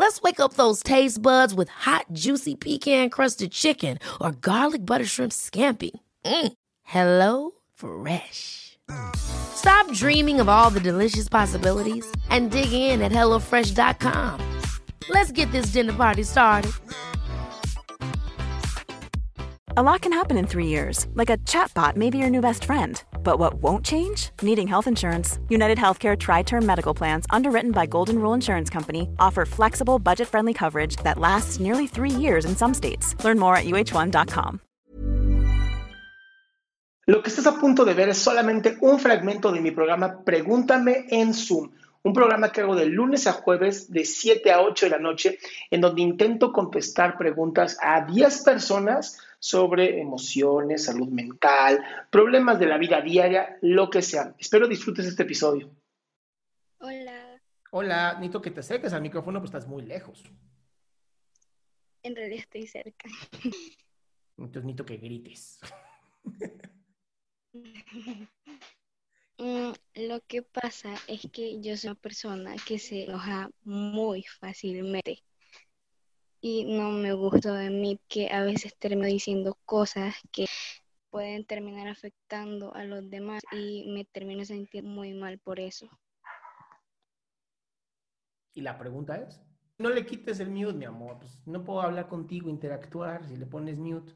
Let's wake up those taste buds with hot, juicy pecan crusted chicken or garlic butter shrimp scampi. Mm. Hello Fresh. Stop dreaming of all the delicious possibilities and dig in at HelloFresh.com. Let's get this dinner party started. A lot can happen in three years, like a chatbot may be your new best friend. But what won't change? Needing health insurance. United Healthcare Tri Term Medical Plans, underwritten by Golden Rule Insurance Company, offer flexible, budget friendly coverage that lasts nearly three years in some states. Learn more at uh1.com. Lo que estás a punto de ver es solamente un fragmento de mi programa Pregúntame en Zoom. Un programa que hago de lunes a jueves de 7 a 8 de la noche, en donde intento contestar preguntas a 10 personas sobre emociones, salud mental, problemas de la vida diaria, lo que sea. Espero disfrutes este episodio. Hola, Hola, necesito que te acerques al micrófono, pues estás muy lejos. en realidad estoy cerca. Entonces necesito que grites. Mm, Lo que pasa es que yo soy una persona que se enoja muy fácilmente y no me gusta de mí que a veces termino diciendo cosas que pueden terminar afectando a los demás y me termino sintiendo muy mal por eso. Y la pregunta es, no le quites el mute, mi amor. Pues no puedo hablar contigo, interactuar si le pones mute.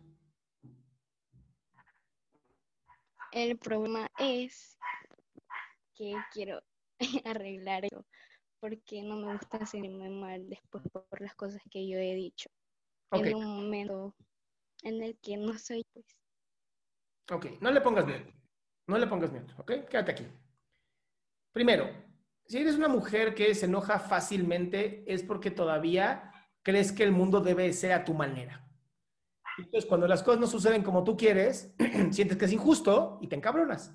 El problema es que quiero arreglar eso porque no me gusta sentirme mal después por las cosas que yo he dicho. Ok, En un momento en el que no soy pues. ok, no le pongas mute. No le pongas mute, ¿ok? Quédate aquí. Primero, si eres una mujer que se enoja fácilmente, es porque todavía crees que el mundo debe ser a tu manera. Entonces, cuando las cosas no suceden como tú quieres, sientes que es injusto y te encabronas.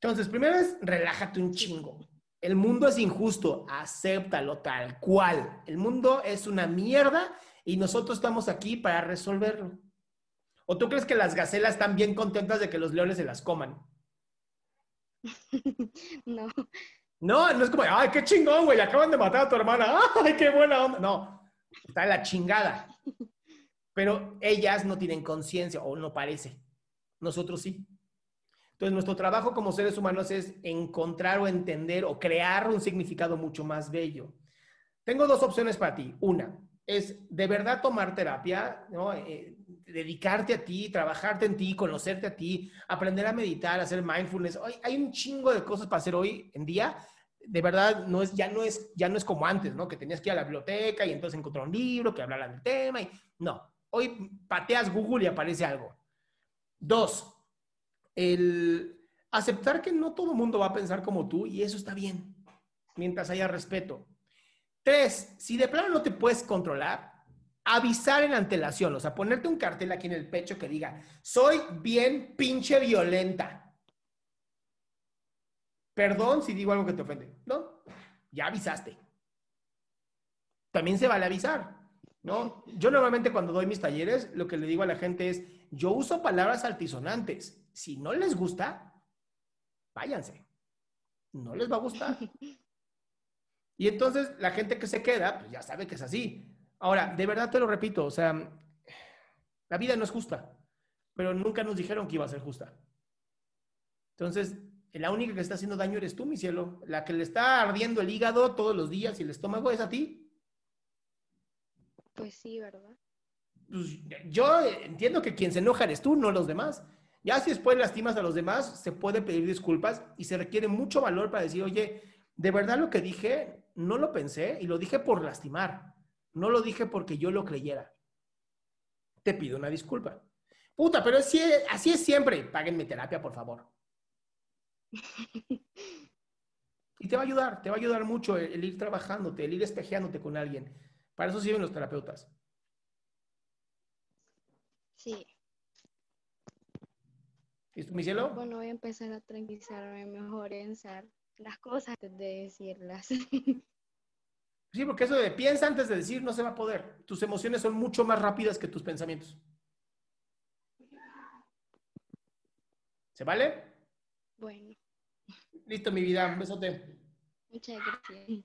Entonces, primero es relájate un chingo. El mundo es injusto, acéptalo tal cual. El mundo es una mierda y nosotros estamos aquí para resolverlo. ¿O tú crees que las gacelas están bien contentas de que los leones se las coman? No, No, no es como, ay, qué chingón, güey, acaban de matar a tu hermana. Ay, qué buena onda. No, está la chingada. Pero ellas no tienen conciencia, o no parece. Nosotros sí. Entonces, nuestro trabajo como seres humanos es encontrar o entender o crear un significado mucho más bello. Tengo dos opciones para ti. Una es de verdad tomar terapia, ¿no? Eh, dedicarte a ti, trabajarte en ti, conocerte a ti, aprender a meditar, hacer mindfulness. Hoy hay un chingo de cosas para hacer hoy en día. De verdad, no es, ya, no es, ya no es como antes, ¿no? Que tenías que ir a la biblioteca y entonces encontrar un libro que hablara del tema. Y, no, hoy pateas Google y aparece algo. Dos, el aceptar que no todo el mundo va a pensar como tú y eso está bien, mientras haya respeto. Tres, si de plano no te puedes controlar, avisar en antelación, o sea, ponerte un cartel aquí en el pecho que diga, soy bien pinche violenta. Perdón si digo algo que te ofende. No, ya avisaste. También se vale avisar, ¿no? Yo normalmente cuando doy mis talleres, lo que le digo a la gente es, yo uso palabras altisonantes. Si no les gusta, váyanse. No les va a gustar. Y entonces la gente que se queda, pues ya sabe que es así. Ahora, de verdad te lo repito, o sea, la vida no es justa, pero nunca nos dijeron que iba a ser justa. Entonces, la única que está haciendo daño eres tú, mi cielo. La que le está ardiendo el hígado todos los días y el estómago es a ti. pues sí, ¿verdad? Pues, yo entiendo que quien se enoja eres tú, no los demás. Ya si después lastimas a los demás, se puede pedir disculpas y se requiere mucho valor para decir, oye, de verdad lo que dije, no lo pensé y lo dije por lastimar. No lo dije porque yo lo creyera. Te pido una disculpa. Puta, pero así es, así es siempre. Páguenme terapia, por favor. Y te va a ayudar, te va a ayudar mucho el, el ir trabajándote, el ir espejeándote con alguien. Para eso sirven los terapeutas. Sí. ¿Y tú, mi cielo? Bueno, voy a empezar a tranquilizarme mejor en pensar las cosas antes de decirlas. Sí, porque eso de piensa antes de decir no se va a poder. Tus emociones son mucho más rápidas que tus pensamientos. ¿Se vale? Bueno, Listo, mi vida. Un besote. muchas gracias.